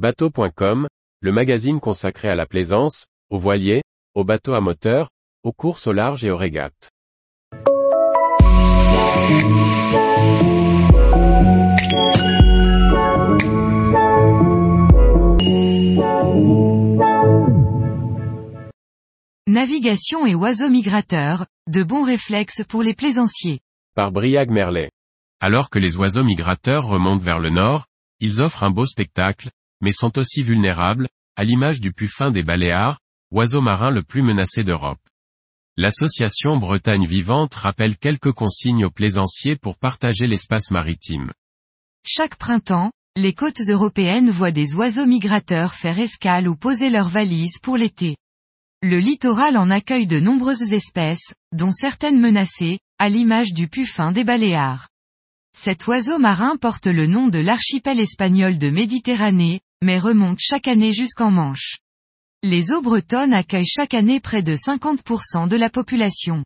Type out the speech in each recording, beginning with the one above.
Bateau.com, le magazine consacré à la plaisance, aux voiliers, aux bateaux à moteur, aux courses au large et aux régates. Navigation et oiseaux migrateurs, de bons réflexes pour les plaisanciers. Par Briag Merlet. Alors que les oiseaux migrateurs remontent vers le nord, ils offrent un beau spectacle, mais sont aussi vulnérables, à l'image du puffin des Baléares, oiseau marin le plus menacé d'Europe. L'association Bretagne Vivante rappelle quelques consignes aux plaisanciers pour partager l'espace maritime. Chaque printemps, les côtes européennes voient des oiseaux migrateurs faire escale ou poser leurs valises pour l'été. Le littoral en accueille de nombreuses espèces, dont certaines menacées, à l'image du puffin des Baléares. Cet oiseau marin porte le nom de l'archipel espagnol de Méditerranée, mais remonte chaque année jusqu'en Manche. Les eaux bretonnes accueillent chaque année près de 50% de la population.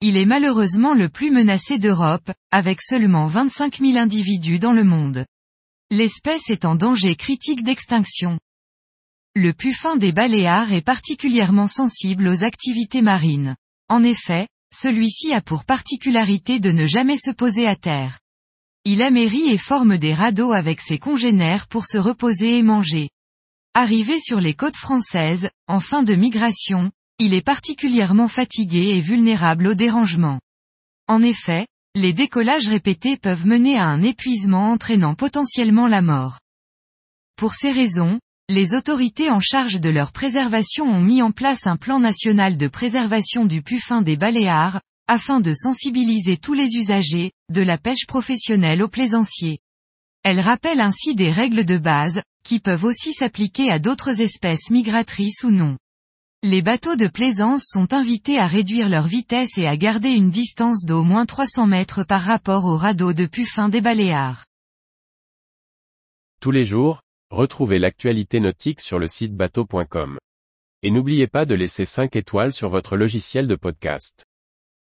Il est malheureusement le plus menacé d'Europe, avec seulement 25 000 individus dans le monde. L'espèce est en danger critique d'extinction. Le puffin des Baléares est particulièrement sensible aux activités marines. En effet, celui-ci a pour particularité de ne jamais se poser à terre. Il amérit et forme des radeaux avec ses congénères pour se reposer et manger. Arrivé sur les côtes françaises, en fin de migration, il est particulièrement fatigué et vulnérable au dérangement. En effet, les décollages répétés peuvent mener à un épuisement entraînant potentiellement la mort. Pour ces raisons, les autorités en charge de leur préservation ont mis en place un plan national de préservation du puffin des Baléares, afin de sensibiliser tous les usagers, de la pêche professionnelle aux plaisanciers. Elle rappelle ainsi des règles de base, qui peuvent aussi s'appliquer à d'autres espèces migratrices ou non. Les bateaux de plaisance sont invités à réduire leur vitesse et à garder une distance d'au moins 300 mètres par rapport au radeau de puffin des Baléares. Tous les jours, Retrouvez l'actualité nautique sur le site bateau.com. Et n'oubliez pas de laisser 5 étoiles sur votre logiciel de podcast.